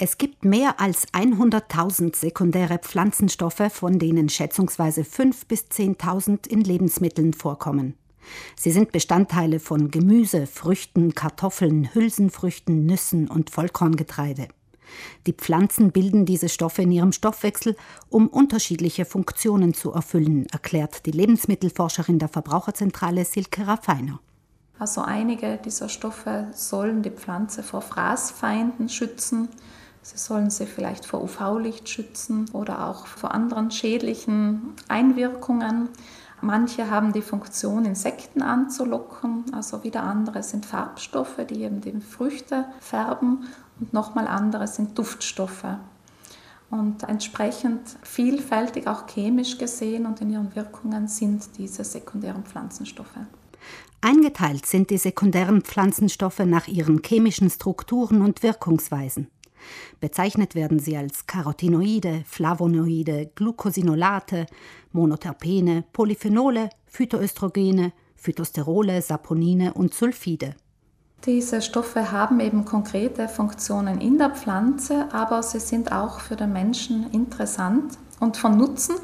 Es gibt mehr als 100.000 sekundäre Pflanzenstoffe, von denen schätzungsweise 5.000 bis 10.000 in Lebensmitteln vorkommen. Sie sind Bestandteile von Gemüse, Früchten, Kartoffeln, Hülsenfrüchten, Nüssen und Vollkorngetreide. Die Pflanzen bilden diese Stoffe in ihrem Stoffwechsel, um unterschiedliche Funktionen zu erfüllen, erklärt die Lebensmittelforscherin der Verbraucherzentrale Silke Raffiner. Also einige dieser Stoffe sollen die Pflanze vor Fraßfeinden schützen. Sie sollen sie vielleicht vor UV-Licht schützen oder auch vor anderen schädlichen Einwirkungen. Manche haben die Funktion, Insekten anzulocken, also wieder andere sind Farbstoffe, die eben die Früchte färben und nochmal andere sind Duftstoffe. Und entsprechend vielfältig auch chemisch gesehen und in ihren Wirkungen sind diese sekundären Pflanzenstoffe. Eingeteilt sind die sekundären Pflanzenstoffe nach ihren chemischen Strukturen und Wirkungsweisen. Bezeichnet werden sie als Carotinoide, Flavonoide, Glucosinolate, Monoterpene, Polyphenole, Phytoöstrogene, Phytosterole, Saponine und Sulfide. Diese Stoffe haben eben konkrete Funktionen in der Pflanze, aber sie sind auch für den Menschen interessant und von Nutzen,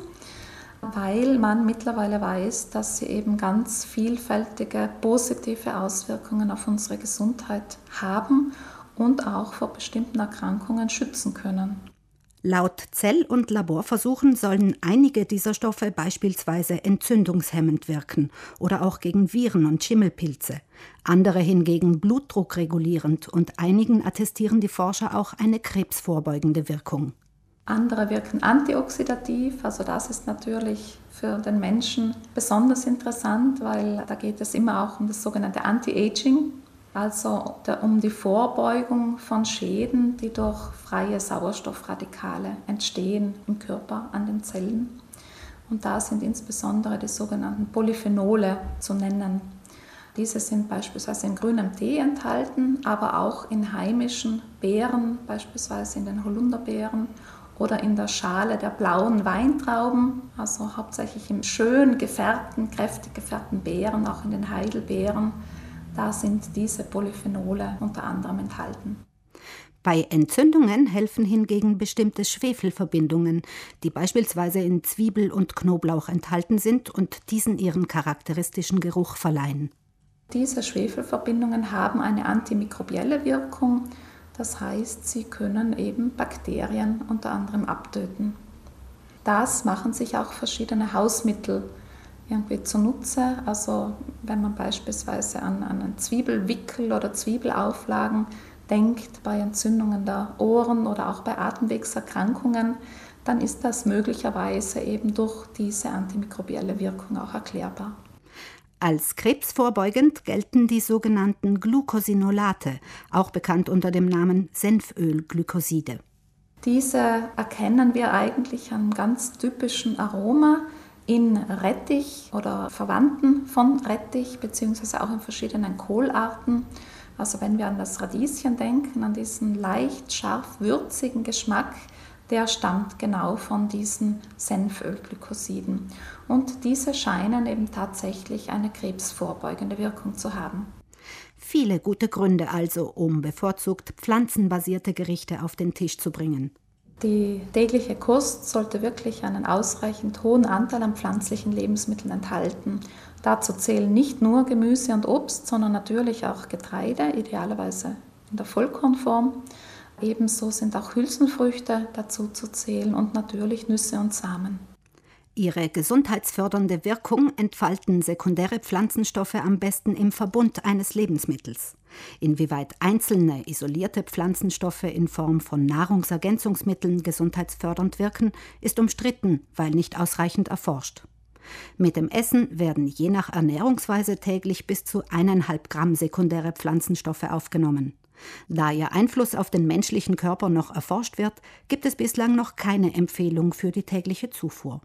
weil man mittlerweile weiß, dass sie eben ganz vielfältige positive Auswirkungen auf unsere Gesundheit haben und auch vor bestimmten Erkrankungen schützen können. Laut Zell- und Laborversuchen sollen einige dieser Stoffe beispielsweise entzündungshemmend wirken oder auch gegen Viren und Schimmelpilze, andere hingegen blutdruckregulierend und einigen attestieren die Forscher auch eine krebsvorbeugende Wirkung. Andere wirken antioxidativ, also das ist natürlich für den Menschen besonders interessant, weil da geht es immer auch um das sogenannte Anti-Aging, also um die Vorbeugung von Schäden, die durch freie Sauerstoffradikale entstehen im Körper an den Zellen. Und da sind insbesondere die sogenannten Polyphenole zu nennen. Diese sind beispielsweise in grünem Tee enthalten, aber auch in heimischen Beeren, beispielsweise in den Holunderbeeren oder in der Schale der blauen Weintrauben, also hauptsächlich im schön gefärbten, kräftig gefärbten Beeren, auch in den Heidelbeeren da sind diese Polyphenole unter anderem enthalten. Bei Entzündungen helfen hingegen bestimmte Schwefelverbindungen, die beispielsweise in Zwiebel und Knoblauch enthalten sind und diesen ihren charakteristischen Geruch verleihen. Diese Schwefelverbindungen haben eine antimikrobielle Wirkung, das heißt, sie können eben Bakterien unter anderem abtöten. Das machen sich auch verschiedene Hausmittel irgendwie zunutze. Also wenn man beispielsweise an, an einen Zwiebelwickel oder Zwiebelauflagen denkt, bei Entzündungen der Ohren oder auch bei Atemwegserkrankungen, dann ist das möglicherweise eben durch diese antimikrobielle Wirkung auch erklärbar. Als krebsvorbeugend gelten die sogenannten Glucosinolate, auch bekannt unter dem Namen Senfölglykoside. Diese erkennen wir eigentlich an ganz typischen Aroma, in Rettich oder Verwandten von Rettich, beziehungsweise auch in verschiedenen Kohlarten. Also wenn wir an das Radieschen denken, an diesen leicht scharf würzigen Geschmack, der stammt genau von diesen Senfölglykosiden. Und diese scheinen eben tatsächlich eine krebsvorbeugende Wirkung zu haben. Viele gute Gründe also, um bevorzugt pflanzenbasierte Gerichte auf den Tisch zu bringen. Die tägliche Kost sollte wirklich einen ausreichend hohen Anteil an pflanzlichen Lebensmitteln enthalten. Dazu zählen nicht nur Gemüse und Obst, sondern natürlich auch Getreide, idealerweise in der Vollkornform. Ebenso sind auch Hülsenfrüchte dazu zu zählen und natürlich Nüsse und Samen. Ihre gesundheitsfördernde Wirkung entfalten sekundäre Pflanzenstoffe am besten im Verbund eines Lebensmittels. Inwieweit einzelne isolierte Pflanzenstoffe in Form von Nahrungsergänzungsmitteln gesundheitsfördernd wirken, ist umstritten, weil nicht ausreichend erforscht. Mit dem Essen werden je nach Ernährungsweise täglich bis zu eineinhalb Gramm sekundäre Pflanzenstoffe aufgenommen. Da ihr Einfluss auf den menschlichen Körper noch erforscht wird, gibt es bislang noch keine Empfehlung für die tägliche Zufuhr.